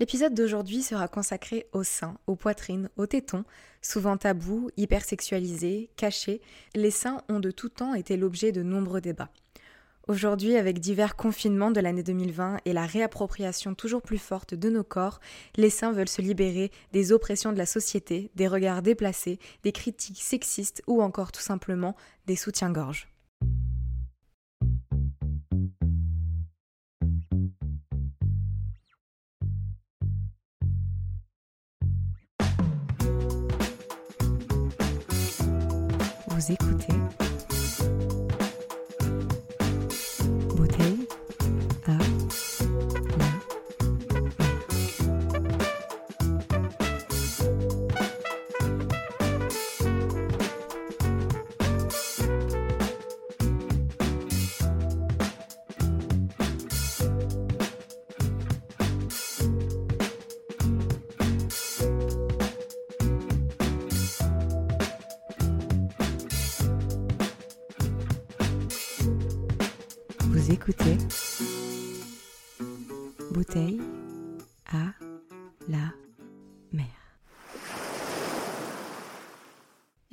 L'épisode d'aujourd'hui sera consacré aux seins, aux poitrines, aux tétons, souvent tabous, hypersexualisés, cachés. Les seins ont de tout temps été l'objet de nombreux débats. Aujourd'hui, avec divers confinements de l'année 2020 et la réappropriation toujours plus forte de nos corps, les seins veulent se libérer des oppressions de la société, des regards déplacés, des critiques sexistes ou encore tout simplement des soutiens-gorge. Vous écoutez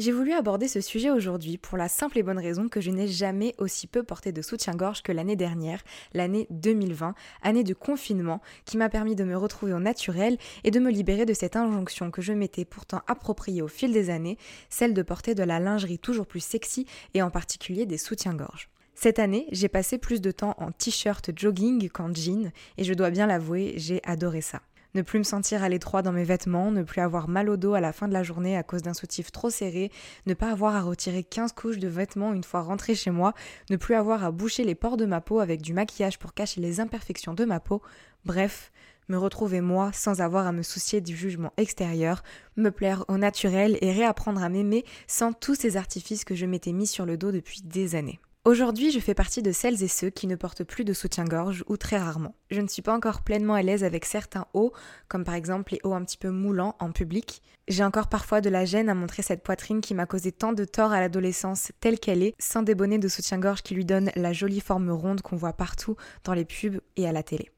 J'ai voulu aborder ce sujet aujourd'hui pour la simple et bonne raison que je n'ai jamais aussi peu porté de soutien-gorge que l'année dernière, l'année 2020, année de confinement, qui m'a permis de me retrouver au naturel et de me libérer de cette injonction que je m'étais pourtant appropriée au fil des années, celle de porter de la lingerie toujours plus sexy et en particulier des soutiens-gorge. Cette année, j'ai passé plus de temps en t-shirt jogging qu'en jean, et je dois bien l'avouer, j'ai adoré ça. Ne plus me sentir à l'étroit dans mes vêtements, ne plus avoir mal au dos à la fin de la journée à cause d'un soutif trop serré, ne pas avoir à retirer 15 couches de vêtements une fois rentré chez moi, ne plus avoir à boucher les pores de ma peau avec du maquillage pour cacher les imperfections de ma peau, bref, me retrouver moi sans avoir à me soucier du jugement extérieur, me plaire au naturel et réapprendre à m'aimer sans tous ces artifices que je m'étais mis sur le dos depuis des années. Aujourd'hui, je fais partie de celles et ceux qui ne portent plus de soutien-gorge ou très rarement. Je ne suis pas encore pleinement à l'aise avec certains hauts, comme par exemple les hauts un petit peu moulants en public. J'ai encore parfois de la gêne à montrer cette poitrine qui m'a causé tant de tort à l'adolescence telle qu'elle est, sans des bonnets de soutien-gorge qui lui donnent la jolie forme ronde qu'on voit partout dans les pubs et à la télé.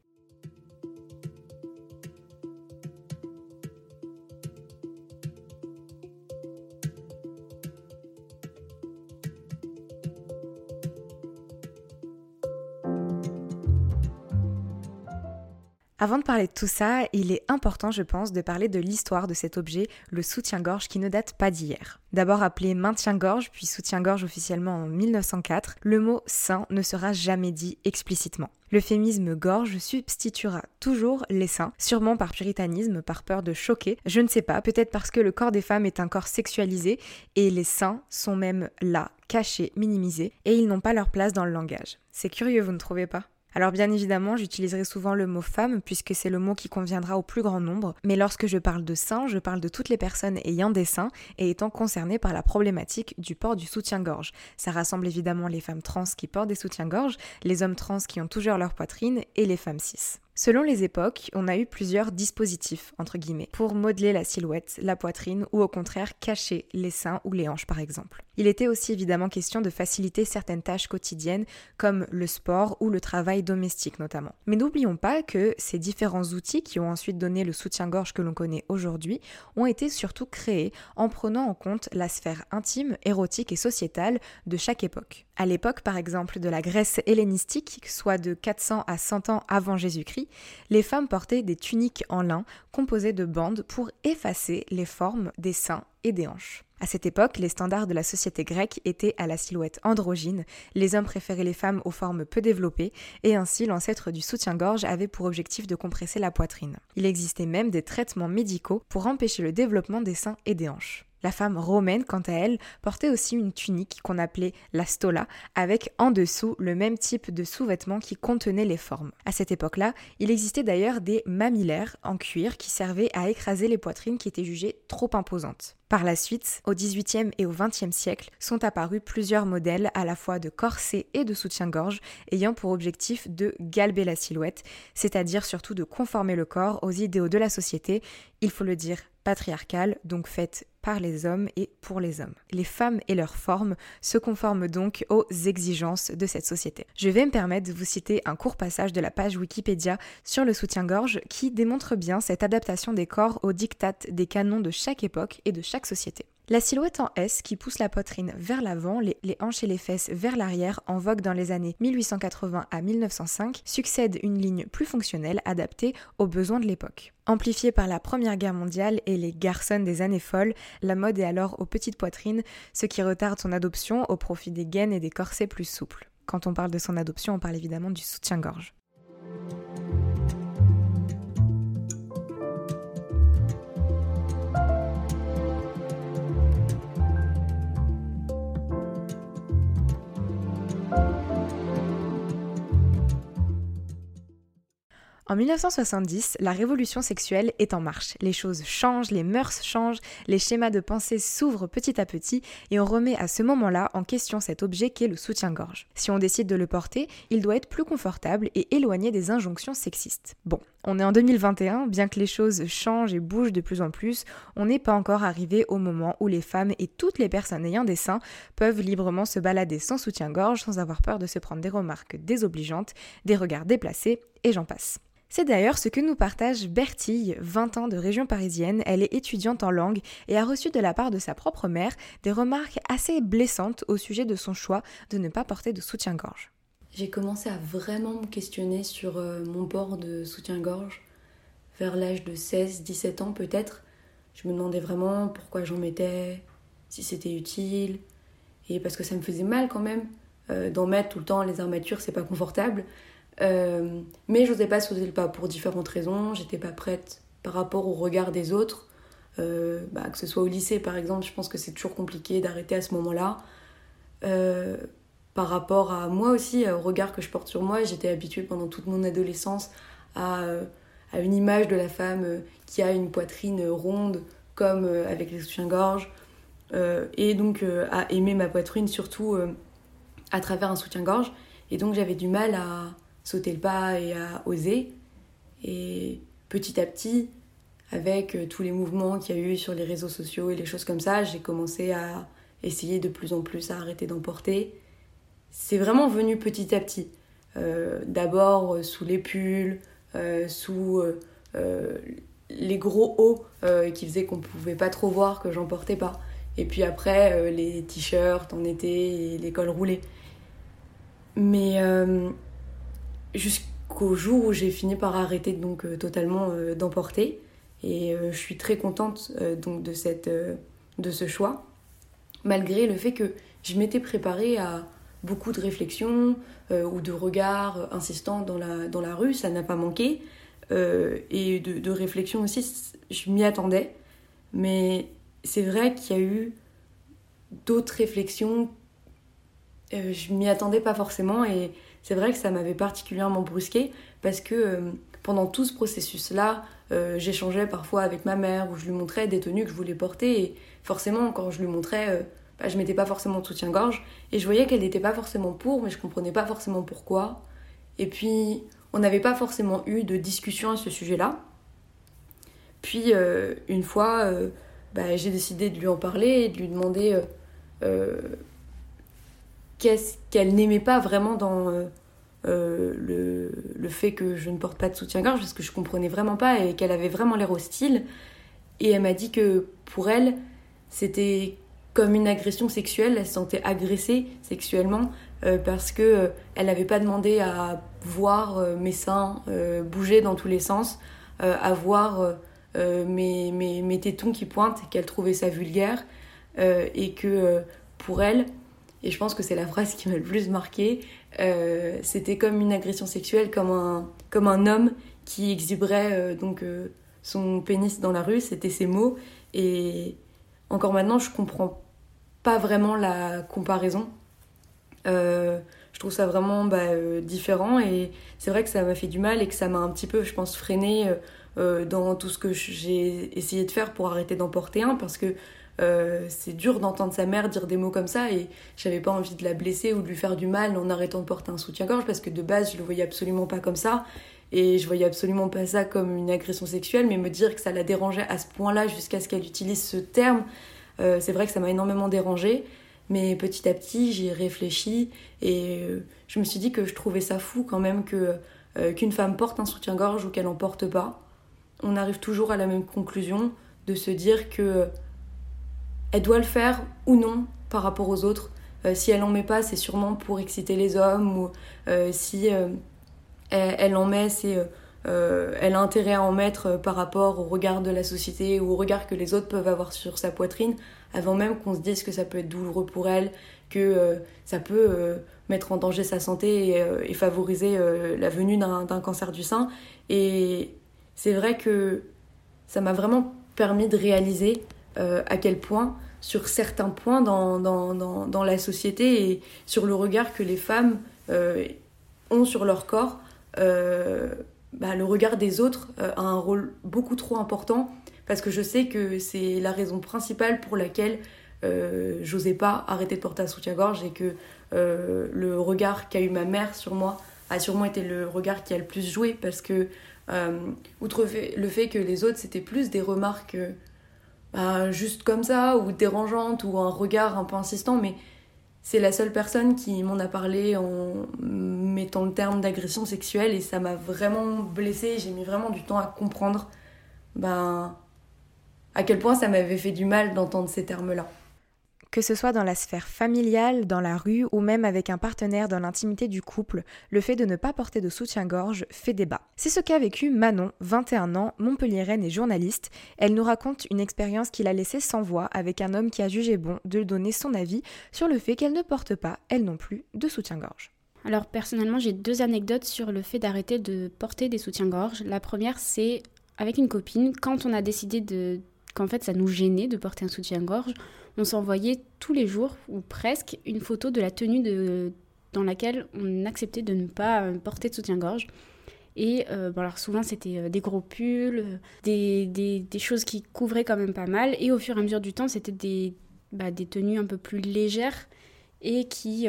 Avant de parler de tout ça, il est important, je pense, de parler de l'histoire de cet objet, le soutien-gorge, qui ne date pas d'hier. D'abord appelé maintien-gorge, puis soutien-gorge officiellement en 1904, le mot sein ne sera jamais dit explicitement. L'euphémisme gorge substituera toujours les seins, sûrement par puritanisme, par peur de choquer, je ne sais pas, peut-être parce que le corps des femmes est un corps sexualisé et les seins sont même là, cachés, minimisés, et ils n'ont pas leur place dans le langage. C'est curieux, vous ne trouvez pas? Alors bien évidemment, j'utiliserai souvent le mot femme puisque c'est le mot qui conviendra au plus grand nombre, mais lorsque je parle de seins, je parle de toutes les personnes ayant des seins et étant concernées par la problématique du port du soutien-gorge. Ça rassemble évidemment les femmes trans qui portent des soutiens-gorge, les hommes trans qui ont toujours leur poitrine et les femmes cis. Selon les époques, on a eu plusieurs dispositifs, entre guillemets, pour modeler la silhouette, la poitrine ou au contraire cacher les seins ou les hanches par exemple. Il était aussi évidemment question de faciliter certaines tâches quotidiennes comme le sport ou le travail domestique notamment. Mais n'oublions pas que ces différents outils qui ont ensuite donné le soutien-gorge que l'on connaît aujourd'hui ont été surtout créés en prenant en compte la sphère intime, érotique et sociétale de chaque époque. À l'époque par exemple de la Grèce hellénistique, soit de 400 à 100 ans avant Jésus-Christ, les femmes portaient des tuniques en lin composées de bandes pour effacer les formes des seins et des hanches. À cette époque, les standards de la société grecque étaient à la silhouette androgyne, les hommes préféraient les femmes aux formes peu développées, et ainsi l'ancêtre du soutien-gorge avait pour objectif de compresser la poitrine. Il existait même des traitements médicaux pour empêcher le développement des seins et des hanches. La femme romaine, quant à elle, portait aussi une tunique qu'on appelait la stola, avec en dessous le même type de sous-vêtements qui contenait les formes. À cette époque-là, il existait d'ailleurs des mamillaires en cuir qui servaient à écraser les poitrines qui étaient jugées trop imposantes. Par la suite, au XVIIIe et au XXe siècle, sont apparus plusieurs modèles à la fois de corsets et de soutien-gorge ayant pour objectif de galber la silhouette, c'est-à-dire surtout de conformer le corps aux idéaux de la société, il faut le dire patriarcale, donc faite par les hommes et pour les hommes. Les femmes et leurs formes se conforment donc aux exigences de cette société. Je vais me permettre de vous citer un court passage de la page Wikipédia sur le soutien-gorge qui démontre bien cette adaptation des corps aux dictates des canons de chaque époque et de chaque société. La silhouette en S qui pousse la poitrine vers l'avant, les, hanches et les fesses vers l'arrière, en vogue dans les années 1880 à 1905, succède une ligne plus fonctionnelle adaptée aux besoins de l'époque. Amplifiée par la Première Guerre mondiale et les garçons des années folles, la mode est alors aux petites poitrines, ce qui retarde son adoption au profit des gaines et des corsets plus souples. Quand on parle de son adoption, on parle évidemment du soutien-gorge. En 1970, la révolution sexuelle est en marche. Les choses changent, les mœurs changent, les schémas de pensée s'ouvrent petit à petit et on remet à ce moment-là en question cet objet qu'est le soutien-gorge. Si on décide de le porter, il doit être plus confortable et éloigné des injonctions sexistes. Bon, on est en 2021, bien que les choses changent et bougent de plus en plus, on n'est pas encore arrivé au moment où les femmes et toutes les personnes ayant des seins peuvent librement se balader sans soutien-gorge sans avoir peur de se prendre des remarques désobligeantes, des regards déplacés et j'en passe. C'est d'ailleurs ce que nous partage Bertille, 20 ans de région parisienne. Elle est étudiante en langue et a reçu de la part de sa propre mère des remarques assez blessantes au sujet de son choix de ne pas porter de soutien-gorge. J'ai commencé à vraiment me questionner sur euh, mon port de soutien-gorge vers l'âge de 16-17 ans peut-être. Je me demandais vraiment pourquoi j'en mettais, si c'était utile, et parce que ça me faisait mal quand même euh, d'en mettre tout le temps les armatures, c'est pas confortable. Euh, mais je n'osais pas sauter le pas pour différentes raisons. J'étais pas prête par rapport au regard des autres. Euh, bah, que ce soit au lycée par exemple, je pense que c'est toujours compliqué d'arrêter à ce moment-là. Euh, par rapport à moi aussi, au regard que je porte sur moi, j'étais habituée pendant toute mon adolescence à, à, une image de la femme qui a une poitrine ronde comme avec les soutiens-gorge. et donc à aimer ma poitrine surtout à travers un soutien-gorge. Et donc j'avais du mal à, sauter le pas et à oser. Et petit à petit, avec euh, tous les mouvements qu'il y a eu sur les réseaux sociaux et les choses comme ça, j'ai commencé à essayer de plus en plus à arrêter d'emporter. C'est vraiment venu petit à petit. Euh, d'abord euh, sous les pulls, sous les gros hauts qui faisaient qu'on pouvait pas trop voir que j'emportais pas. Et puis après, les t-shirts en été et les cols roulés. Mais jusqu'au jour où j'ai fini par arrêter donc euh, totalement euh, d'emporter et euh, je suis très contente donc de cette de ce choix malgré le fait que je m'étais préparée à beaucoup de réflexions ou de regards insistants dans la, dans la rue, ça n'a pas manqué. et de, de réflexions aussi, je m'y attendais. Mais c'est vrai qu'il y a eu d'autres réflexions, je m'y attendais pas forcément. Et c'est vrai que ça m'avait particulièrement brusqué parce que euh, pendant tout ce processus-là, euh, j'échangeais parfois avec ma mère où je lui montrais des tenues que je voulais porter et forcément quand je lui montrais, euh, bah, je mettais pas forcément de soutien-gorge et je voyais qu'elle n'était pas forcément pour mais je comprenais pas forcément pourquoi. Et puis on n'avait pas forcément eu de discussion à ce sujet-là. Puis euh, une fois, bah, j'ai décidé de lui en parler et de lui demander qu'est-ce qu'elle n'aimait pas vraiment dans le, le, fait que je ne porte pas de soutien-gorge, parce que je comprenais vraiment pas et qu'elle avait vraiment l'air hostile. Et elle m'a dit que pour elle, c'était comme une agression sexuelle, elle se sentait agressée sexuellement euh, parce que euh, elle n'avait pas demandé à voir euh, mes seins bouger dans tous les sens, à voir mes, mes, mes, tétons qui pointent, qu'elle trouvait ça vulgaire et que pour elle, et je pense que c'est la phrase qui m'a le plus marqué, c'était comme une agression sexuelle, comme un, comme un homme qui exhiberait donc son pénis dans la rue, c'était ses mots. Et encore maintenant je comprends pas vraiment la comparaison. Euh, je trouve ça vraiment bah, euh, différent. Et c'est vrai que ça m'a fait du mal et que ça m'a un petit peu, je pense, freiné euh, dans tout ce que j'ai essayé de faire pour arrêter d'en porter un. Parce que c'est dur d'entendre sa mère dire des mots comme ça et j'avais pas envie de la blesser ou de lui faire du mal en arrêtant de porter un soutien-gorge parce que de base je le voyais absolument pas comme ça et je voyais absolument pas ça comme une agression sexuelle mais me dire que ça la dérangeait à ce point-là jusqu'à ce qu'elle utilise ce terme euh, c'est vrai que ça m'a énormément dérangée, mais petit à petit, j'y ai réfléchi et euh, je me suis dit que je trouvais ça fou quand même que euh, qu'une femme porte un soutien-gorge ou qu'elle en porte pas. On arrive toujours à la même conclusion de se dire que elle doit le faire ou non par rapport aux autres. si elle en met pas, c'est sûrement pour exciter les hommes ou si elle, en met, c'est euh, elle a intérêt à en mettre euh, par rapport au regard de la société ou au regard que les autres peuvent avoir sur sa poitrine, avant même qu'on se dise que ça peut être douloureux pour elle, que euh, ça peut mettre en danger sa santé et, favoriser la venue d'un cancer du sein. Et c'est vrai que ça m'a vraiment permis de réaliser à quel point, sur certains points dans, dans, dans, la société et sur le regard que les femmes ont sur leur corps, bah, le regard des autres euh, a un rôle beaucoup trop important. Parce que je sais que c'est la raison principale pour laquelle euh, j'osais pas arrêter de porter un soutien-gorge et que euh, le regard qu'a eu ma mère sur moi a sûrement été le regard qui a le plus joué. Parce que outre le fait que les autres c'était plus des remarques bah, juste comme ça ou dérangeantes ou un regard un peu insistant mais c'est la seule personne qui m'en a parlé en mettant le terme d'agression sexuelle et ça m'a vraiment blessée. J'ai mis vraiment du temps à comprendre ben, à quel point ça m'avait fait du mal d'entendre ces termes-là. Que ce soit dans la sphère familiale, dans la rue ou même avec un partenaire dans l'intimité du couple, le fait de ne pas porter de soutien-gorge fait débat. C'est ce qu'a vécu Manon, 21 ans, montpelliéraine et journaliste. Elle nous raconte une expérience qu'il a laissée sans voix avec un homme qui a jugé bon de donner son avis sur le fait qu'elle ne porte pas, elle non plus, de soutien-gorge. Alors personnellement, j'ai deux anecdotes sur le fait d'arrêter de porter des soutiens-gorge. La première, c'est avec une copine, quand on a décidé de qu'en fait ça nous gênait de porter un soutien-gorge, on s'envoyait tous les jours, ou presque, une photo de la tenue de, dans laquelle on acceptait de ne pas euh, porter de soutien-gorge. Et euh, alors souvent c'était euh, des gros pulls, des, choses qui couvraient quand même pas mal. Et au fur et à mesure du temps, c'était des, bah, tenues un peu plus légères et qui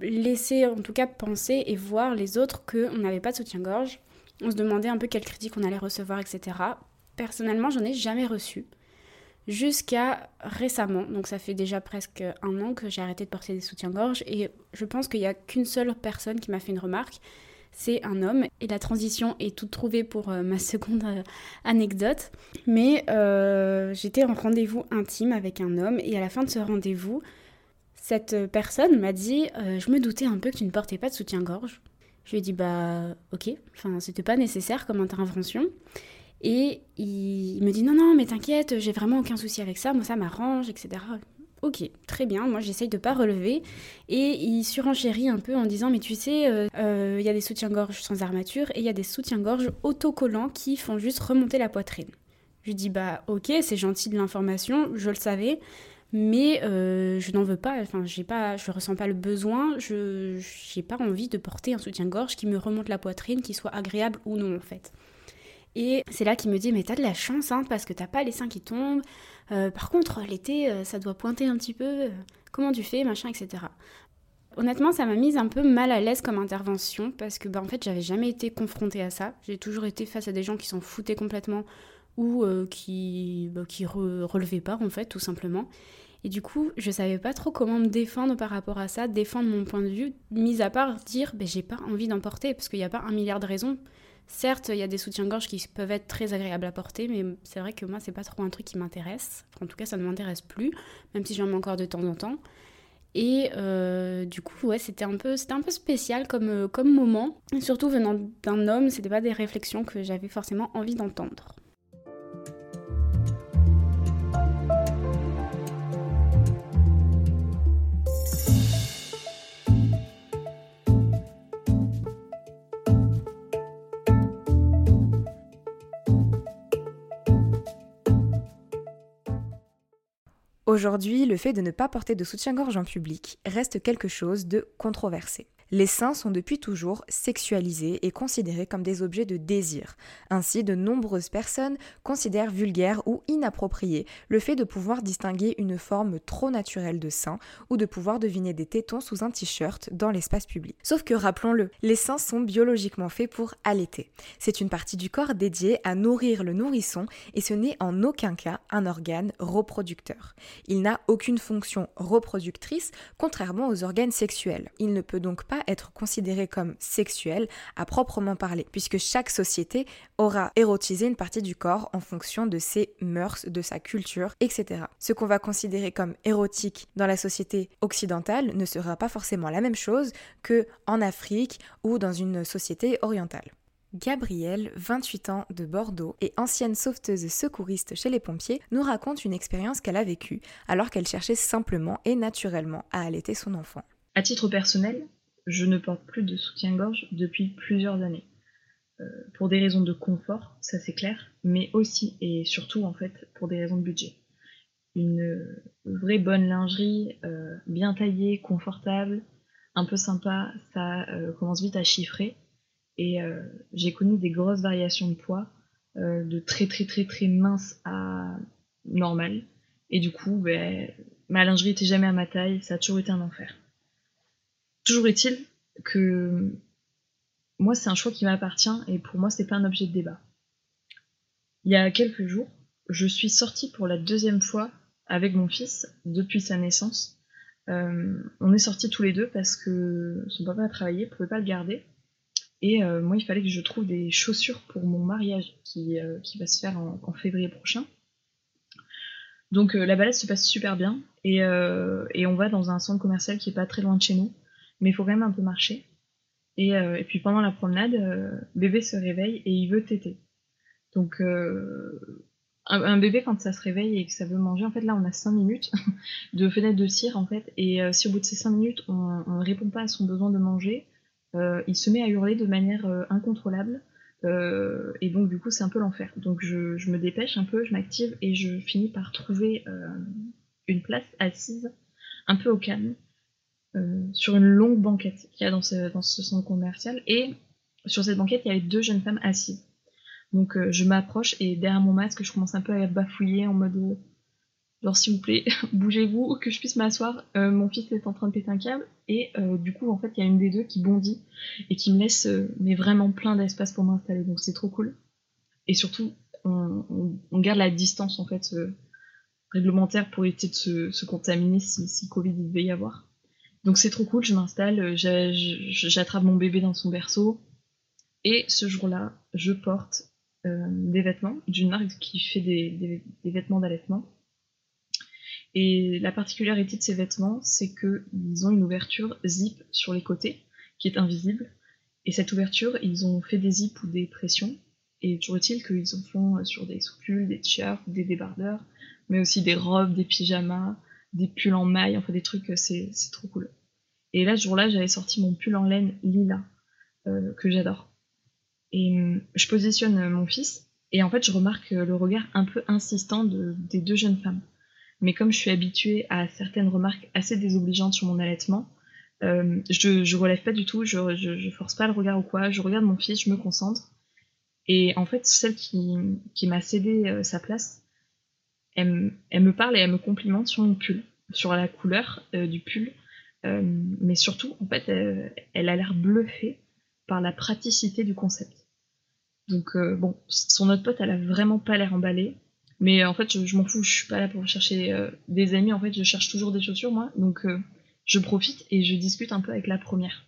laissaient en tout cas penser et voir les autres qu'on n'avait pas de soutien-gorge. On se demandait un peu quelles critiques on allait recevoir, etc. Personnellement, j'en ai jamais reçu jusqu'à récemment. Donc ça fait déjà presque un an que j'ai arrêté de porter des soutiens-gorge et je pense qu'il n'y a qu'une seule personne qui m'a fait une remarque. C'est un homme et la transition est toute trouvée pour euh, ma seconde euh, anecdote. Mais euh, j'étais en rendez-vous intime avec un homme et à la fin de ce rendez-vous, cette personne m'a dit Je me doutais un peu que tu ne portais pas de soutien-gorge. Je lui ai dit Bah ok, enfin c'était pas nécessaire comme intervention. Et il me dit non, non, mais t'inquiète, j'ai vraiment aucun souci avec ça, moi ça m'arrange, etc. Ok, très bien, moi j'essaye de pas relever. Et il surenchérit un peu en disant mais tu sais, euh, euh, il y a des soutiens-gorge sans armature et il y a des soutiens-gorge autocollants qui font juste remonter la poitrine. Je dis bah ok, c'est gentil de l'information, je le savais, mais euh, je n'en veux pas, enfin j'ai pas, je ressens pas le besoin, je j'ai pas envie de porter un soutien-gorge qui me remonte la poitrine, qui soit agréable ou non en fait. Et c'est là qu'il me dit mais t'as de la chance hein, parce que t'as pas les seins qui tombent. Euh, par contre l'été euh, ça doit pointer un petit peu. comment tu fais machin etc. Honnêtement, ça m'a mise un peu mal à l'aise comme intervention parce que bah, en fait, j'avais jamais été confrontée à ça. J'ai toujours été face à des gens qui s'en foutaient complètement ou euh, qui bah, qui relevaient pas en fait, tout simplement. Et du coup, je savais pas trop comment me défendre par rapport à ça, défendre mon point de vue, mis à part dire bah, j'ai pas envie d'en porter parce qu'il n'y a pas un milliard de raisons. Certes, il y a des soutiens-gorge qui peuvent être très agréables à porter, mais c'est vrai que moi, c'est pas trop un truc qui m'intéresse. En tout cas, ça ne m'intéresse plus, même si j'en mets encore de temps en temps. Et euh, du coup, ouais, c'était un peu, un peu spécial comme, euh, comme moment. surtout venant d'un homme, c'était pas des réflexions que j'avais forcément envie d'entendre. Aujourd'hui, le fait de ne pas porter de soutien-gorge en public reste quelque chose de controversé. Les seins sont depuis toujours sexualisés et considérés comme des objets de désir. Ainsi, de nombreuses personnes considèrent vulgaire ou inapproprié le fait de pouvoir distinguer une forme trop naturelle de sein ou de pouvoir deviner des tétons sous un t-shirt dans l'espace public. Sauf que rappelons-le, les seins sont biologiquement faits pour allaiter. C'est une partie du corps dédiée à nourrir le nourrisson et ce n'est en aucun cas un organe reproducteur. Il n'a aucune fonction reproductrice contrairement aux organes sexuels. Il ne peut donc pas être considéré comme sexuel à proprement parler, puisque chaque société aura érotisé une partie du corps en fonction de ses mœurs, de sa culture, etc. Ce qu'on va considérer comme érotique dans la société occidentale ne sera pas forcément la même chose que en Afrique ou dans une société orientale. Gabrielle, 28 ans, de Bordeaux et ancienne sauveteuse secouriste chez les pompiers, nous raconte une expérience qu'elle a vécue alors qu'elle cherchait simplement et naturellement à allaiter son enfant. À titre personnel, je ne porte plus de soutien-gorge depuis plusieurs années. Euh, pour des raisons de confort, ça c'est clair, mais aussi et surtout en fait pour des raisons de budget. Une vraie bonne lingerie, euh, bien taillée, confortable, un peu sympa, ça euh, commence vite à chiffrer. Et j'ai connu des grosses variations de poids, de très très très très mince à normal. Et du coup, ben, ma lingerie était jamais à ma taille, ça a toujours été un enfer. Toujours est-il que moi, c'est un choix qui m'appartient et pour moi, c'est pas un objet de débat. Il y a quelques jours, je suis sortie pour la deuxième fois avec mon fils depuis sa naissance. Euh, on est sortis tous les deux parce que son papa a travaillé, pouvait pas le garder. Et euh, moi, il fallait que je trouve des chaussures pour mon mariage qui, euh, va se faire en, février prochain. Donc la balade se passe super bien et, et, on va dans un centre commercial qui est pas très loin de chez nous mais il faut quand même un peu marcher. Et, euh, puis pendant la promenade, euh, bébé se réveille et il veut téter. Donc euh, un, bébé quand ça se réveille et que ça veut manger, en fait là on a 5 minutes de fenêtre de tir en fait, et si au bout de ces 5 minutes on, ne répond pas à son besoin de manger, il se met à hurler de manière incontrôlable. et donc du coup c'est un peu l'enfer. Donc je, me dépêche un peu, je m'active et je finis par trouver une place assise un peu au calme euh, sur une longue banquette qu'il y a dans ce, dans ce centre commercial. Et sur cette banquette, il y avait deux jeunes femmes assises. Donc euh, je m'approche et derrière mon masque, je commence un peu à bafouiller en mode euh, genre s'il vous plaît, bougez-vous, que je puisse m'asseoir. mon fils est en train de péter un câble et du coup en fait il y a une des deux qui bondit et qui me laisse mais vraiment plein d'espace pour m'installer. Donc c'est trop cool. Et surtout on, garde la distance en fait réglementaire pour éviter de se, contaminer si, si Covid il devait y avoir. Donc c'est trop cool, je m'installe, euh, j'attrape mon bébé dans son berceau. Et ce jour-là, je porte euh, des vêtements d'une marque qui fait des, vêtements d'allaitement. Et la particularité de ces vêtements, c'est qu'ils ont une ouverture zip sur les côtés, qui est invisible. Et cette ouverture, ils ont fait des zips ou des pressions. Et toujours est-il qu'ils en font euh, sur des sous des t-shirts, des débardeurs, mais aussi des robes, des pyjamas, des pulls en maille, enfin des trucs, c'est trop cool. Et là, ce jour-là, j'avais sorti mon pull en laine lila, euh, que j'adore. Et hum, je positionne euh, mon fils, et en fait, je remarque euh, le regard un peu insistant de, des deux jeunes femmes. Mais comme je suis habituée à certaines remarques assez désobligeantes sur mon allaitement, je, je relève pas du tout, je, je, force pas le regard ou quoi, je regarde mon fils, je me concentre. Et en fait, celle qui, qui m'a cédé sa place, elle, me parle et elle me complimente sur mon pull, sur la couleur du pull, mais surtout, en fait, elle, a l'air bluffée par la praticité du concept. Donc, bon, son autre pote, elle a vraiment pas l'air emballée. Mais en fait, je, m'en fous, je suis pas là pour chercher des amis. En fait, je cherche toujours des chaussures, moi. Donc, je profite et je discute un peu avec la première.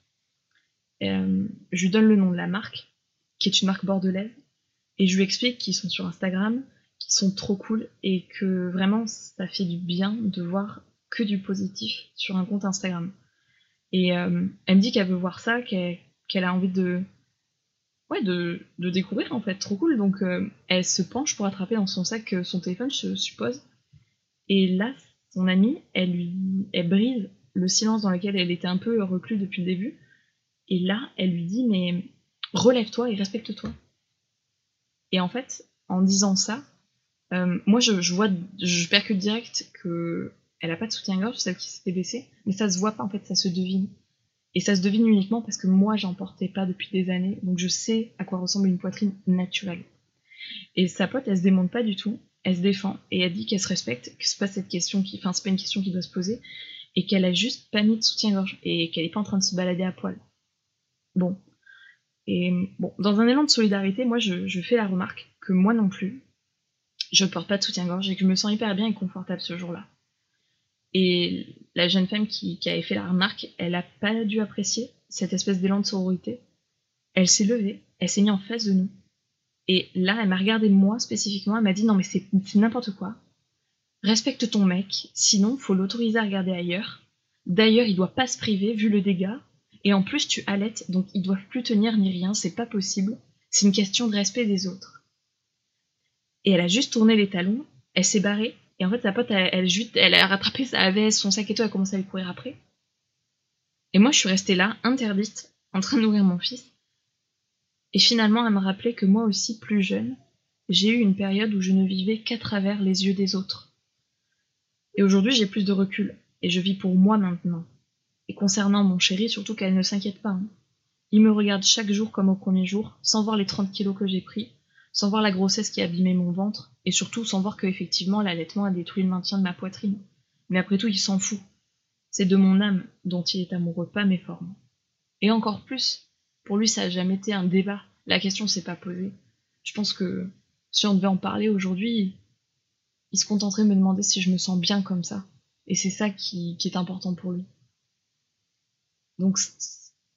je lui donne le nom de la marque, qui est une marque bordelaise. Et je lui explique qu'ils sont sur Instagram, sont trop cool et que vraiment ça fait du bien de voir que du positif sur un compte Instagram. Et euh, elle me dit qu'elle veut voir ça, qu'elle a envie de, ouais, de, de, découvrir en fait, trop cool. Donc euh, elle se penche pour attraper dans son sac son téléphone, je suppose. Et là, son amie, elle lui, elle brise le silence dans lequel elle était un peu reclus depuis le début. Et là, elle lui dit mais relève-toi et respecte-toi. Et en fait, en disant ça, euh, moi je, vois, je percute direct que elle a pas de soutien-gorge, celle qui s'était baissée, mais ça se voit pas en fait, ça se devine. Et ça se devine uniquement parce que moi j'en portais pas depuis des années, donc je sais à quoi ressemble une poitrine naturelle. Et sa pote, elle se démonte pas du tout, elle se défend et elle dit qu'elle se respecte, que c'est pas cette question enfin c'est pas une question qui doit se poser, et qu'elle a juste pas mis de soutien-gorge et qu'elle est pas en train de se balader à poil. Bon, et bon, dans un élan de solidarité, moi, je, fais la remarque que moi non plus, je porte pas de soutien-gorge et que je me sens hyper bien et confortable ce jour-là. Et la jeune femme qui, avait fait la remarque, elle a pas dû apprécier cette espèce d'élan de sororité. Elle s'est levée, elle s'est mise en face de nous. Et là, elle m'a regardé moi spécifiquement, elle m'a dit non mais c'est n'importe quoi. Respecte ton mec, sinon faut l'autoriser à regarder ailleurs. D'ailleurs, il doit pas se priver vu le dégât. Et en plus, tu allaites, donc ils doivent plus tenir ni rien, c'est pas possible. C'est une question de respect des autres. Et elle a juste tourné les talons, elle s'est barrée, et en fait, sa pote, elle, a rattrapé son sac et tout, elle a commencé à lui courir après. Et moi, je suis restée là, interdite, en train de nourrir mon fils. Et finalement, elle me rappelait que moi aussi, plus jeune, j'ai eu une période où je ne vivais qu'à travers les yeux des autres. Et aujourd'hui, j'ai plus de recul, et je vis pour moi maintenant. Et concernant mon chéri, surtout qu'elle ne s'inquiète pas. Hein. Il me regarde chaque jour comme au premier jour, sans voir les 30 kilos que j'ai pris, sans voir la grossesse qui a abîmé mon ventre, et surtout sans voir que effectivement l'allaitement a détruit le maintien de ma poitrine. Mais après tout, il s'en fout. C'est de mon âme dont il est amoureux, pas mes formes. Et encore plus, pour lui, ça n'a jamais été un débat. La question s'est pas posée. Je pense que si on devait en parler aujourd'hui, il se contenterait de me demander si je me sens bien comme ça. Et c'est ça qui est important pour lui. Donc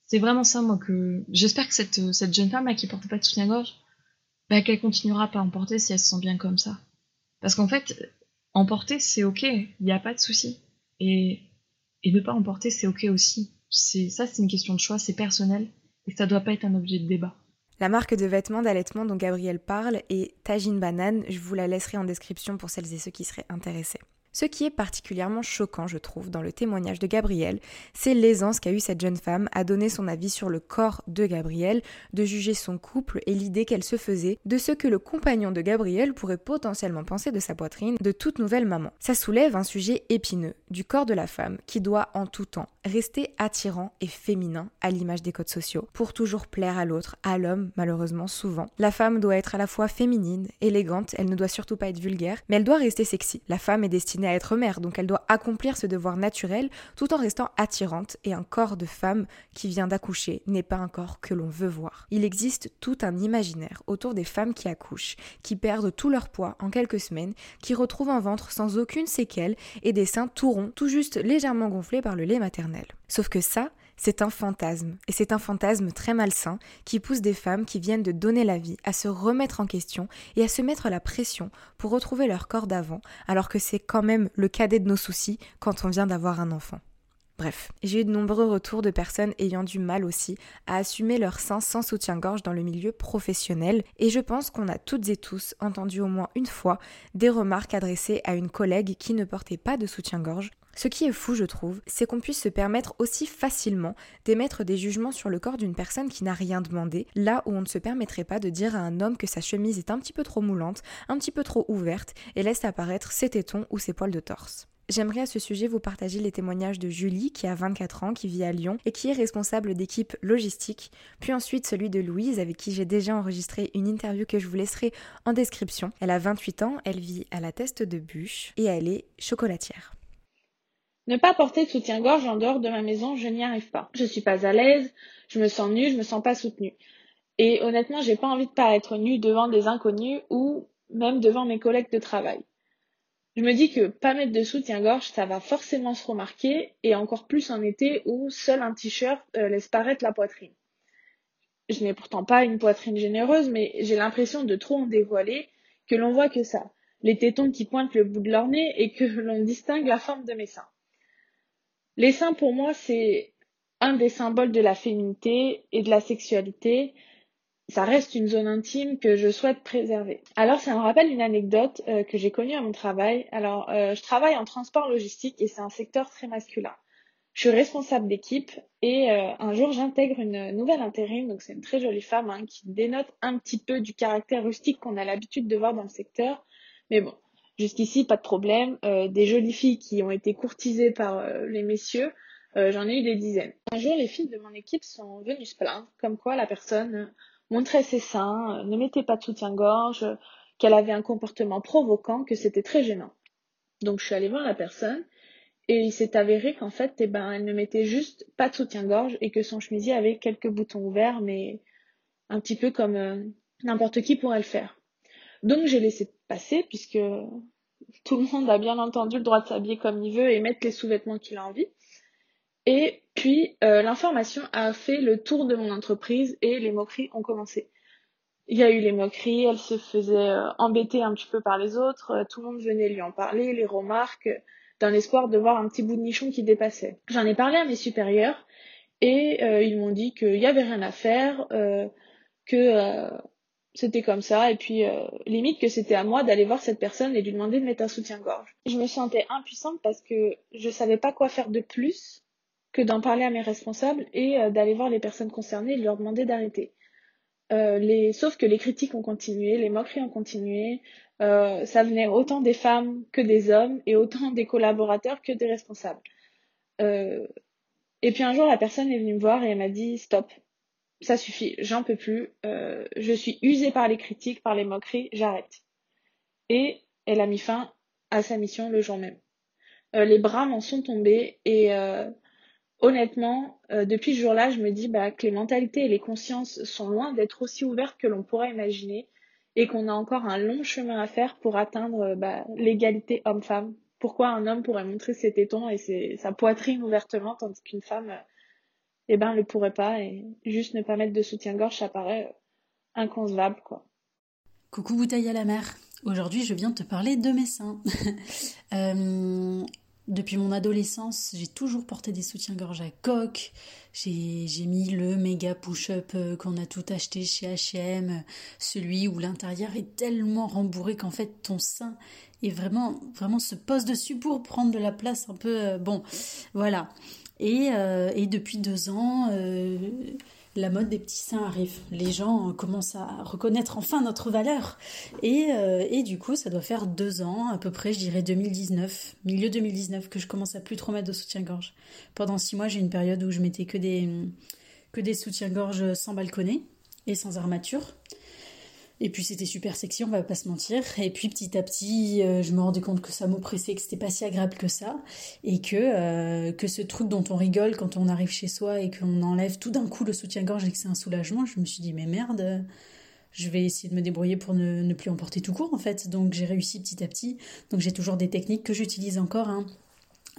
c'est vraiment ça, moi, que j'espère que cette, jeune femme là qui portait pas de soutien-gorge, bah, qu'elle continuera pas à en porter si elle se sent bien comme ça. Parce qu'en fait, en porter, c'est ok, il n'y a pas de souci. Et, et ne pas en porter, c'est ok aussi. C'est ça, c'est une question de choix, c'est personnel, et ça doit pas être un objet de débat. La marque de vêtements d'allaitement dont Gabriel parle est Tagine Banane. Je vous la laisserai en description pour celles et ceux qui seraient intéressés. Ce qui est particulièrement choquant, je trouve, dans le témoignage de Gabriel, c'est l'aisance qu'a eue cette jeune femme à donner son avis sur le corps de Gabriel, de juger son couple et l'idée qu'elle se faisait de ce que le compagnon de Gabriel pourrait potentiellement penser de sa poitrine de toute nouvelle maman. Ça soulève un sujet épineux du corps de la femme qui doit en tout temps rester attirant et féminin à l'image des codes sociaux pour toujours plaire à l'autre, à l'homme malheureusement souvent. La femme doit être à la fois féminine, élégante, elle ne doit surtout pas être vulgaire, mais elle doit rester sexy. La femme est destinée à être mère, donc elle doit accomplir ce devoir naturel tout en restant attirante et un corps de femme qui vient d'accoucher n'est pas un corps que l'on veut voir. Il existe tout un imaginaire autour des femmes qui accouchent, qui perdent tout leur poids en quelques semaines, qui retrouvent un ventre sans aucune séquelle et des seins tout ronds, tout juste légèrement gonflés par le lait maternel. Sauf que ça, c'est un fantasme, et c'est un fantasme très malsain qui pousse des femmes qui viennent de donner la vie à se remettre en question et à se mettre la pression pour retrouver leur corps d'avant, alors que c'est quand même le cadet de nos soucis quand on vient d'avoir un enfant. Bref, j'ai eu de nombreux retours de personnes ayant du mal aussi à assumer leur sein sans soutien-gorge dans le milieu professionnel et je pense qu'on a toutes et tous entendu au moins une fois des remarques adressées à une collègue qui ne portait pas de soutien-gorge ce qui est fou, je trouve, c'est qu'on puisse se permettre aussi facilement d'émettre des jugements sur le corps d'une personne qui n'a rien demandé, là où on ne se permettrait pas de dire à un homme que sa chemise est un petit peu trop moulante, un petit peu trop ouverte et laisse apparaître ses tétons ou ses poils de torse. J'aimerais à ce sujet vous partager les témoignages de Julie, qui a 24 ans, qui vit à Lyon et qui est responsable d'équipe logistique, puis ensuite celui de Louise, avec qui j'ai déjà enregistré une interview que je vous laisserai en description. Elle a 28 ans, elle vit à la Teste de Bûche et elle est chocolatière. Ne pas porter de soutien-gorge en dehors de ma maison, je n'y arrive pas. Je suis pas à l'aise, je me sens nue, je me sens pas soutenue. Et honnêtement, j'ai pas envie de paraître nue devant des inconnus ou même devant mes collègues de travail. Je me dis que pas mettre de soutien-gorge, ça va forcément se remarquer, et encore plus en été où seul un t-shirt euh, laisse paraître la poitrine. Je n'ai pourtant pas une poitrine généreuse, mais j'ai l'impression de trop en dévoiler, que l'on voit que ça, les tétons qui pointent le bout de leur nez et que l'on distingue la forme de mes seins. Les seins, pour moi, c'est un des symboles de la féminité et de la sexualité, ça reste une zone intime que je souhaite préserver. Alors ça me rappelle une anecdote euh, que j'ai connue à mon travail. Alors euh, je travaille en transport logistique et c'est un secteur très masculin. Je suis responsable d'équipe et euh, un jour j'intègre une nouvelle intérim, donc c'est une très jolie femme hein, qui dénote un petit peu du caractère rustique qu'on a l'habitude de voir dans le secteur. Mais bon, jusqu'ici pas de problème. des jolies filles qui ont été courtisées par les messieurs, j'en ai eu des dizaines. Un jour les filles de mon équipe sont venues se plaindre, comme quoi la personne montrait ses seins, euh, ne mettait pas de soutien-gorge, qu'elle avait un comportement provoquant, que c'était très gênant. Donc je suis allée voir la personne et il s'est avéré qu'en fait, eh ben, elle ne mettait juste pas de soutien-gorge et que son chemisier avait quelques boutons ouverts, mais un petit peu comme euh, n'importe qui pourrait le faire. Donc j'ai laissé passer puisque tout le monde a bien entendu le droit de s'habiller comme il veut et mettre les sous-vêtements qu'il a envie. Et puis, euh, l'information a fait le tour de mon entreprise et les moqueries ont commencé. Il y a eu les moqueries, elle se faisait euh, embêter un petit peu par les autres, euh, tout le monde venait lui en parler, les remarques, dans l'espoir de voir un petit bout de nichon qui dépassait. J'en ai parlé à mes supérieurs et ils m'ont dit qu'il n'y avait rien à faire, que c'était comme ça, et puis limite que c'était à moi d'aller voir cette personne et lui demander de mettre un soutien-gorge. Je me sentais impuissante parce que je savais pas quoi faire de plus que d'en parler à mes responsables et euh, d'aller voir les personnes concernées et de leur demander d'arrêter. Euh. Sauf que les critiques ont continué, les moqueries ont continué, euh, ça venait autant des femmes que des hommes et autant des collaborateurs que des responsables. Et puis un jour, la personne est venue me voir et elle m'a dit stop, ça suffit, j'en peux plus, je suis usée par les critiques, par les moqueries, j'arrête. Et elle a mis fin à sa mission le jour même. les bras m'en sont tombés et honnêtement, euh, depuis ce jour-là, je me dis bah, que les mentalités et les consciences sont loin d'être aussi ouvertes que l'on pourrait imaginer et qu'on a encore un long chemin à faire pour atteindre euh, bah, l'égalité homme-femme. Pourquoi un homme pourrait montrer ses tétons et sa poitrine ouvertement tandis qu'une femme, euh, eh ben, le pourrait pas et juste ne pas mettre de soutien-gorge, ça paraît inconcevable, quoi. Coucou bouteille à la mer. Aujourd'hui, je viens te parler de mes seins. Depuis mon adolescence, j'ai toujours porté des soutiens-gorge à coque. J'ai mis le méga push-up euh, qu'on a tout acheté chez H&M, celui où l'intérieur est tellement rembourré qu'en fait ton sein est vraiment vraiment se pose dessus pour prendre de la place un peu euh, bon, voilà. Et, euh, et depuis deux ans, la mode des petits seins arrive. Les gens commencent à reconnaître enfin notre valeur. Et, euh, et, du coup, ça doit faire deux ans, à peu près, je dirais 2019, milieu 2019, que je commence à plus trop mettre de soutien-gorge. Pendant six mois, j'ai une période où je mettais que des, que des soutiens-gorge sans balconnet et sans armature. Et puis c'était super sexy, on va pas se mentir. Et puis petit à petit, euh, je me rendais compte que ça m'oppressait, que c'était pas si agréable que ça. Et que, euh, que ce truc dont on rigole quand on arrive chez soi et qu'on enlève tout d'un coup le soutien-gorge et que c'est un soulagement, je me suis dit, mais merde, je vais essayer de me débrouiller pour ne, ne plus en porter tout court en fait. Donc j'ai réussi petit à petit. Donc j'ai toujours des techniques que j'utilise encore. Hein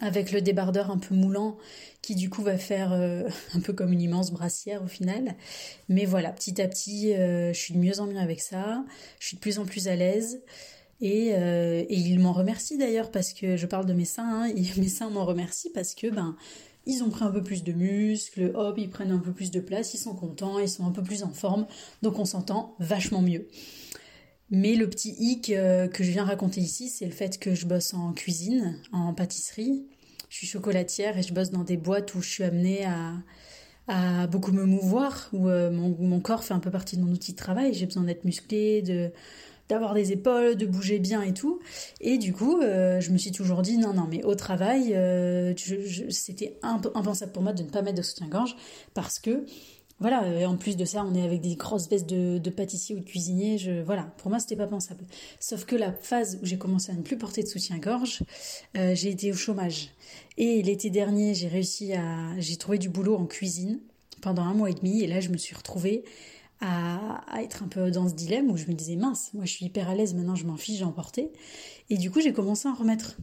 avec le débardeur un peu moulant qui du coup va faire euh, un peu comme une immense brassière au final. Mais voilà, petit à petit, euh, je suis de mieux en mieux avec ça, je suis de plus en plus à l'aise. Et, euh, ils m'en remercient d'ailleurs parce que je parle de mes seins, hein, mes seins m'en remercient parce que ben ils ont pris un peu plus de muscles, hop, ils prennent un peu plus de place, ils sont contents, ils sont un peu plus en forme, donc on s'entend vachement mieux. Mais le petit hic euh, que je viens raconter ici, c'est le fait que je bosse en cuisine, en pâtisserie. Je suis chocolatière et je bosse dans des boîtes où je suis amenée à, à beaucoup me mouvoir, où euh, mon, corps fait un peu partie de mon outil de travail. J'ai besoin d'être musclée, de d'avoir des épaules, de bouger bien et tout. Et du coup, euh, je me suis toujours dit non, non, mais au travail, c'était impensable pour moi de ne pas mettre de soutien-gorge parce que voilà, et en plus de ça, on est avec des grosses vestes de, pâtissier ou de cuisinier. Je, voilà, pour moi, c'était pas pensable. Sauf que la phase où j'ai commencé à ne plus porter de soutien-gorge, euh, j'ai été au chômage. Et l'été dernier, j'ai réussi à, j'ai trouvé du boulot en cuisine pendant un mois et demi. Et là, je me suis retrouvée à, être un peu dans ce dilemme où je me disais mince, moi, je suis hyper à l'aise. Maintenant, je m'en fiche, j'en portais. Et du coup, j'ai commencé à en remettre.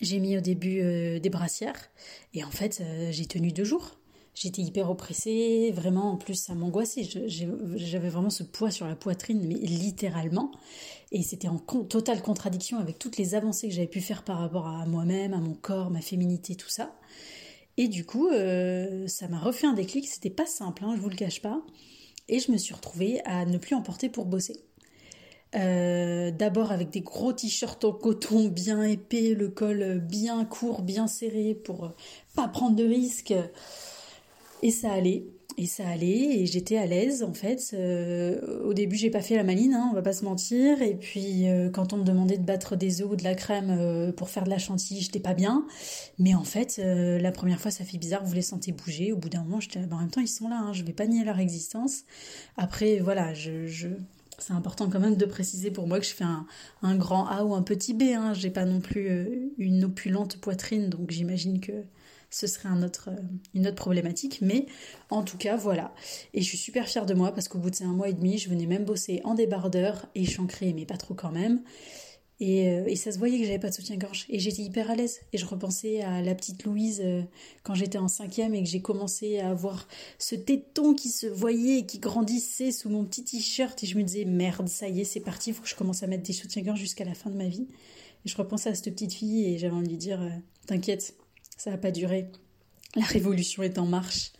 J'ai mis au début euh, des brassières et en fait, euh, j'ai tenu deux jours j'étais hyper oppressée, vraiment en plus ça m'angoissait. J'avais vraiment ce poids sur la poitrine, mais littéralement. Et c'était en totale contradiction avec toutes les avancées que j'avais pu faire par rapport à moi-même, à mon corps, ma féminité, tout ça. Et du coup, euh, ça m'a refait un déclic. C'était pas simple, hein, je vous le cache pas. Et je me suis retrouvée à ne plus en porter pour bosser. Euh, d'abord avec des gros t-shirts en coton bien épais, le col bien court, bien serré pour pas prendre de risques. Et ça allait. Et ça allait, et j'étais à l'aise en fait. Euh, au début, j'ai pas fait la maline, hein, on va pas se mentir. Et puis, euh, quand on me demandait de battre des œufs ou de la crème euh, pour faire de la chantilly, j'étais pas bien. Mais en fait, la première fois, ça fait bizarre, vous les sentez bouger. Au bout d'un moment, j'étais bah, en même temps, ils sont là, hein, je vais pas nier leur existence. Après, voilà, je, c'est important quand même de préciser pour moi que je fais un, un grand A ou un petit B. Hein. J'ai pas non plus une opulente poitrine, donc j'imagine que ce serait euh, une autre problématique. Mais en tout cas, voilà. Et je suis super fière de moi parce qu'au bout de un mois et demi, je venais même bosser en débardeur et chancré, mais pas trop quand même. Et, euh, et, ça se voyait que j'avais pas de soutien-gorge. Et j'étais hyper à l'aise. Et je repensais à la petite Louise euh, quand j'étais en cinquième et que j'ai commencé à avoir ce téton qui se voyait et qui grandissait sous mon petit t-shirt. Et je me disais, merde, ça y est, c'est parti, faut que je commence à mettre des soutiens-gorge jusqu'à la fin de ma vie. Et je repensais à cette petite fille et j'avais envie de lui dire, t'inquiète, ça n'a pas duré. La révolution est en marche.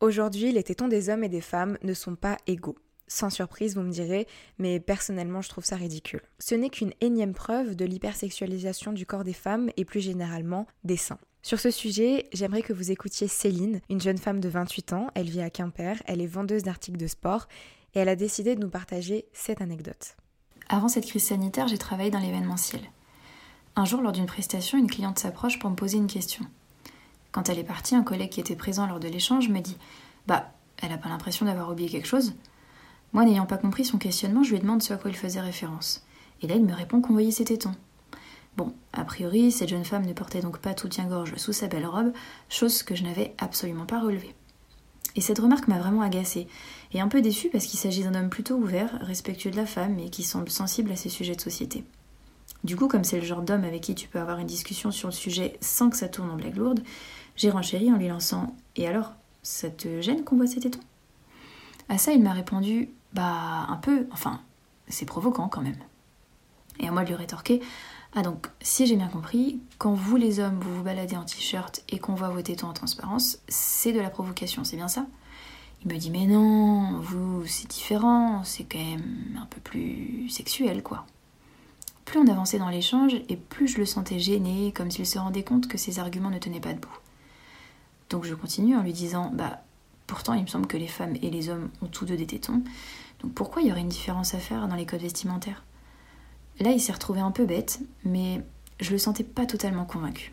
Aujourd'hui, les tétons des hommes et des femmes ne sont pas égaux. Sans surprise, vous me direz, mais personnellement, je trouve ça ridicule. Ce n'est qu'une énième preuve de l'hypersexualisation du corps des femmes et plus généralement des seins. Sur ce sujet, j'aimerais que vous écoutiez Céline, une jeune femme de 28 ans, elle vit à Quimper, elle est vendeuse d'articles de sport et elle a décidé de nous partager cette anecdote. Avant cette crise sanitaire, j'ai travaillé dans l'événementiel. Un jour, lors d'une prestation, une cliente s'approche pour me poser une question. Quand elle est partie, un collègue qui était présent lors de l'échange me dit Bah, elle n'a pas l'impression d'avoir oublié quelque chose moi, n'ayant pas compris son questionnement, je lui demande ce à quoi il faisait référence. Et là, il me répond qu'on voyait ses tétons. Bon, a priori, cette jeune femme ne portait donc pas tout soutien-gorge sous sa belle robe, chose que je n'avais absolument pas relevée. Et cette remarque m'a vraiment agacée, et un peu déçue parce qu'il s'agit d'un homme plutôt ouvert, respectueux de la femme et qui semble sensible à ces sujets de société. Du coup, comme c'est le genre d'homme avec qui tu peux avoir une discussion sur le sujet sans que ça tourne en blague lourde, j'ai renchéri en lui lançant Et alors, ça te gêne qu'on voit ses tétons? À ça, il m'a répondu bah, un peu, enfin, c'est provoquant quand même. Et à moi de lui rétorquer Ah, donc, si j'ai bien compris, quand vous les hommes, vous vous baladez en t-shirt et qu'on voit vos tétons en transparence, c'est de la provocation, c'est bien ça? Il me dit Mais non, vous, c'est différent, c'est quand même un peu plus sexuel, quoi. Plus on avançait dans l'échange, et plus je le sentais gêné, comme s'il se rendait compte que ses arguments ne tenaient pas debout. Donc je continue en lui disant Bah, Pourtant, il me semble que les femmes et les hommes ont tous deux des tétons. Donc pourquoi il y aurait une différence à faire dans les codes vestimentaires? Là, il s'est retrouvé un peu bête, mais je le sentais pas totalement convaincu.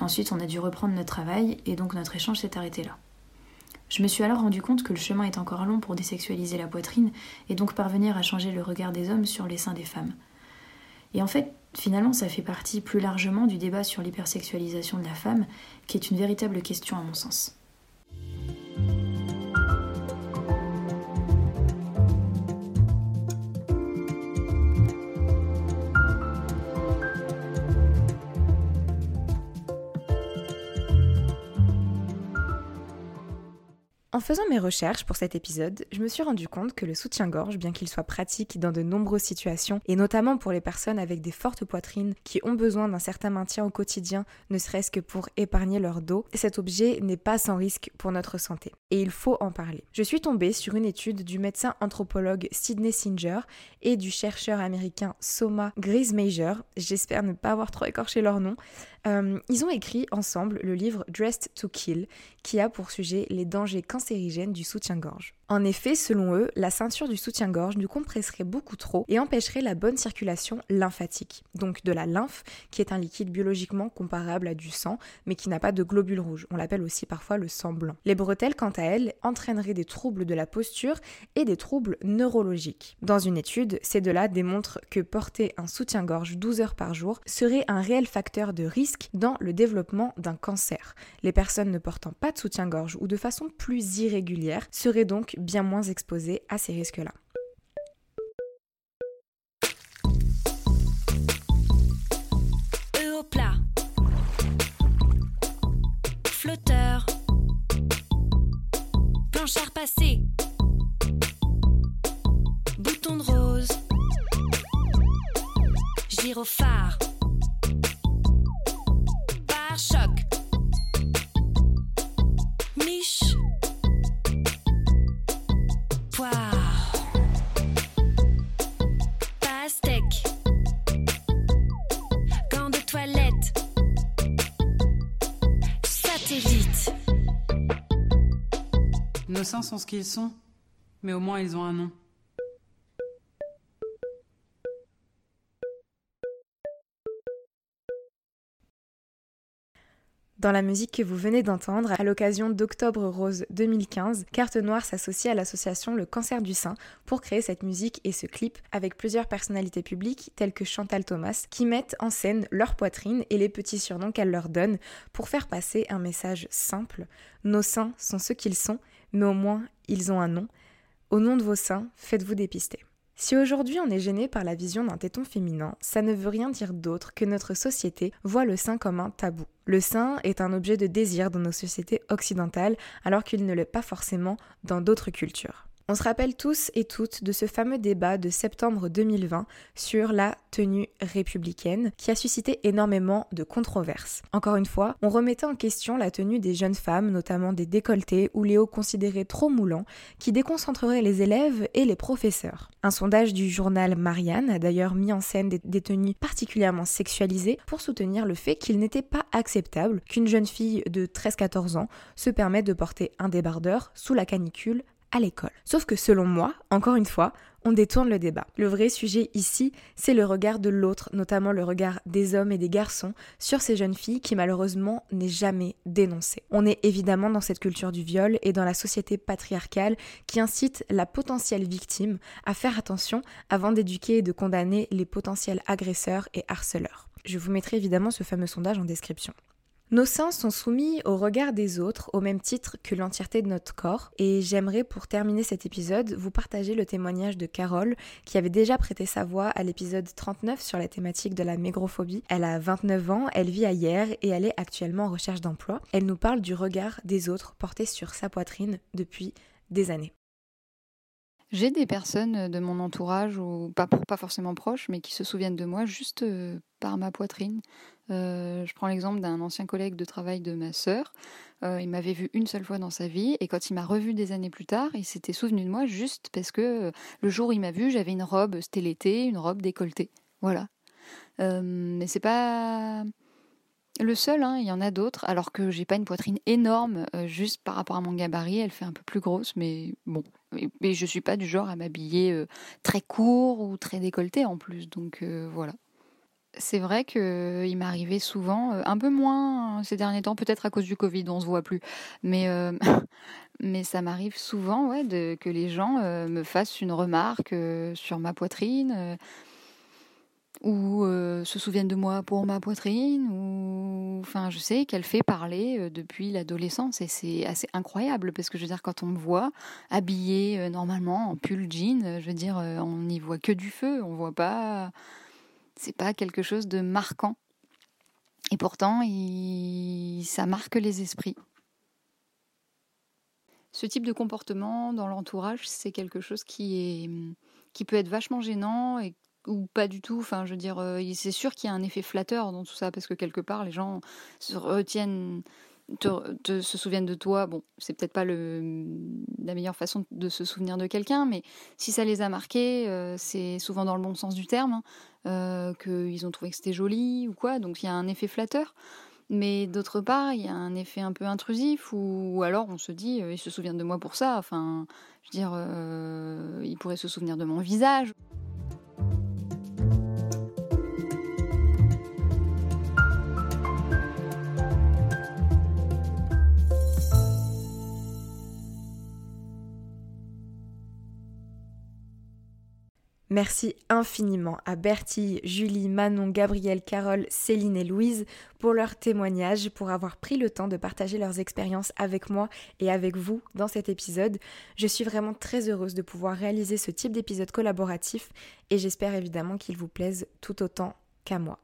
Ensuite, on a dû reprendre notre travail et donc notre échange s'est arrêté là. Je me suis alors rendu compte que le chemin est encore long pour désexualiser la poitrine et donc parvenir à changer le regard des hommes sur les seins des femmes. Et en fait, finalement, ça fait partie plus largement du débat sur l'hypersexualisation de la femme, qui est une véritable question à mon sens. En faisant mes recherches pour cet épisode, je me suis rendu compte que le soutien-gorge, bien qu'il soit pratique dans de nombreuses situations, et notamment pour les personnes avec des fortes poitrines qui ont besoin d'un certain maintien au quotidien, ne serait-ce que pour épargner leur dos, cet objet n'est pas sans risque pour notre santé. Et il faut en parler. Je suis tombée sur une étude du médecin anthropologue Sidney Singer et du chercheur américain Soma Grismager, j'espère ne pas avoir trop écorché leur nom, Euh, ils ont écrit ensemble le livre Dressed to Kill, qui a pour sujet les dangers cancérigènes du soutien-gorge. En effet, selon eux, la ceinture du soutien-gorge nous compresserait beaucoup trop et empêcherait la bonne circulation lymphatique, donc de la lymphe, qui est un liquide biologiquement comparable à du sang, mais qui n'a pas de globules rouges. On l'appelle aussi parfois le sang blanc. Les bretelles, quant à elles, entraîneraient des troubles de la posture et des troubles neurologiques. Dans une étude, ces deux-là démontrent que porter un soutien-gorge 12 heures par jour serait un réel facteur de risque dans le développement d'un cancer. Les personnes ne portant pas de soutien-gorge ou de façon plus irrégulière seraient donc bien moins exposés à ces risques-là. E au plat. Flotteur. Planchard passé. Bouton de rose. Gyrophare. Seins sont ce qu'ils sont, mais au moins ils ont un nom. Dans la musique que vous venez d'entendre, à l'occasion d'Octobre Rose 2015, Carte Noire s'associe à l'association Le Cancer du Sein pour créer cette musique et ce clip avec plusieurs personnalités publiques telles que Chantal Thomas qui mettent en scène leur poitrine et les petits surnoms qu'elle leur donne pour faire passer un message simple. Nos seins sont ce qu'ils sont, mais au moins ils ont un nom. Au nom de vos seins, faites-vous dépister. Si aujourd'hui on est gêné par la vision d'un téton féminin, ça ne veut rien dire d'autre que notre société voit le sein comme un tabou. Le sein est un objet de désir dans nos sociétés occidentales alors qu'il ne l'est pas forcément dans d'autres cultures. On se rappelle tous et toutes de ce fameux débat de septembre 2020 sur la tenue républicaine qui a suscité énormément de controverses. Encore une fois, on remettait en question la tenue des jeunes femmes, notamment des décolletés ou les hauts considérés trop moulants, qui déconcentreraient les élèves et les professeurs. Un sondage du journal Marianne a d'ailleurs mis en scène des, des tenues particulièrement sexualisées pour soutenir le fait qu'il n'était pas acceptable qu'une jeune fille de 13-14 ans se permette de porter un débardeur sous la canicule l'école. Sauf que selon moi, encore une fois, on détourne le débat. Le vrai sujet ici, c'est le regard de l'autre, notamment le regard des hommes et des garçons sur ces jeunes filles qui malheureusement n'est jamais dénoncé. On est évidemment dans cette culture du viol et dans la société patriarcale qui incite la potentielle victime à faire attention avant d'éduquer et de condamner les potentiels agresseurs et harceleurs. Je vous mettrai évidemment ce fameux sondage en description. Nos seins sont soumis au regard des autres au même titre que l'entièreté de notre corps et j'aimerais pour terminer cet épisode vous partager le témoignage de Carole qui avait déjà prêté sa voix à l'épisode 39 sur la thématique de la mégrophobie. Elle a 29 ans, elle vit à Hier et elle est actuellement en recherche d'emploi. Elle nous parle du regard des autres porté sur sa poitrine depuis des années. J'ai des personnes de mon entourage, ou pas, pas forcément proches, mais qui se souviennent de moi juste euh, par ma poitrine. Euh, je prends l'exemple d'un ancien collègue de travail de ma sœur. Euh, il m'avait vu une seule fois dans sa vie et quand il m'a revu des années plus tard, il s'était souvenu de moi juste parce que le jour où il m'a vu, j'avais une robe, c'était l'été, une robe décolletée. Voilà. mais c'est pas le seul, hein, il y en a d'autres, alors que j'ai pas une poitrine énorme, juste par rapport à mon gabarit, elle fait un peu plus grosse, mais bon. Mais je suis pas du genre à m'habiller très court ou très décolleté en plus, donc voilà. C'est vrai qu'il m'arrivait souvent, un peu moins ces derniers temps, peut-être à cause du Covid, on se voit plus, mais mais ça m'arrive souvent, ouais, que les gens me fassent une remarque sur ma poitrine ou euh, se souviennent de moi pour ma poitrine, ou enfin je sais qu'elle fait parler euh, depuis l'adolescence et c'est assez incroyable parce que je veux dire quand on me voit habillée euh, normalement en pull jean, je veux dire on n'y voit que du feu, on voit pas, c'est pas quelque chose de marquant et pourtant ça marque les esprits. Ce type de comportement dans l'entourage, c'est quelque chose qui est qui peut être vachement gênant ou pas du tout. Enfin, je veux dire, euh, c'est sûr qu'il y a un effet flatteur dans tout ça parce que quelque part, les gens se retiennent te, se souviennent de toi, bon, c'est peut-être pas la meilleure façon de se souvenir de quelqu'un, mais si ça les a marqués, euh, c'est souvent dans le bon sens du terme, hein, qu'ils ont trouvé que c'était joli ou quoi, donc il y a un effet flatteur. Mais d'autre part, il y a un effet un peu intrusif, ou, alors on se dit, ils se souviennent de moi pour ça, enfin, je veux dire, ils pourraient se souvenir de mon visage. Merci infiniment à Bertille, Julie, Manon, Gabrielle, Carole, Céline et Louise pour leurs témoignages, pour avoir pris le temps de partager leurs expériences avec moi et avec vous dans cet épisode. Je suis vraiment très heureuse de pouvoir réaliser ce type d'épisode collaboratif et j'espère évidemment qu'il vous plaise tout autant qu'à moi.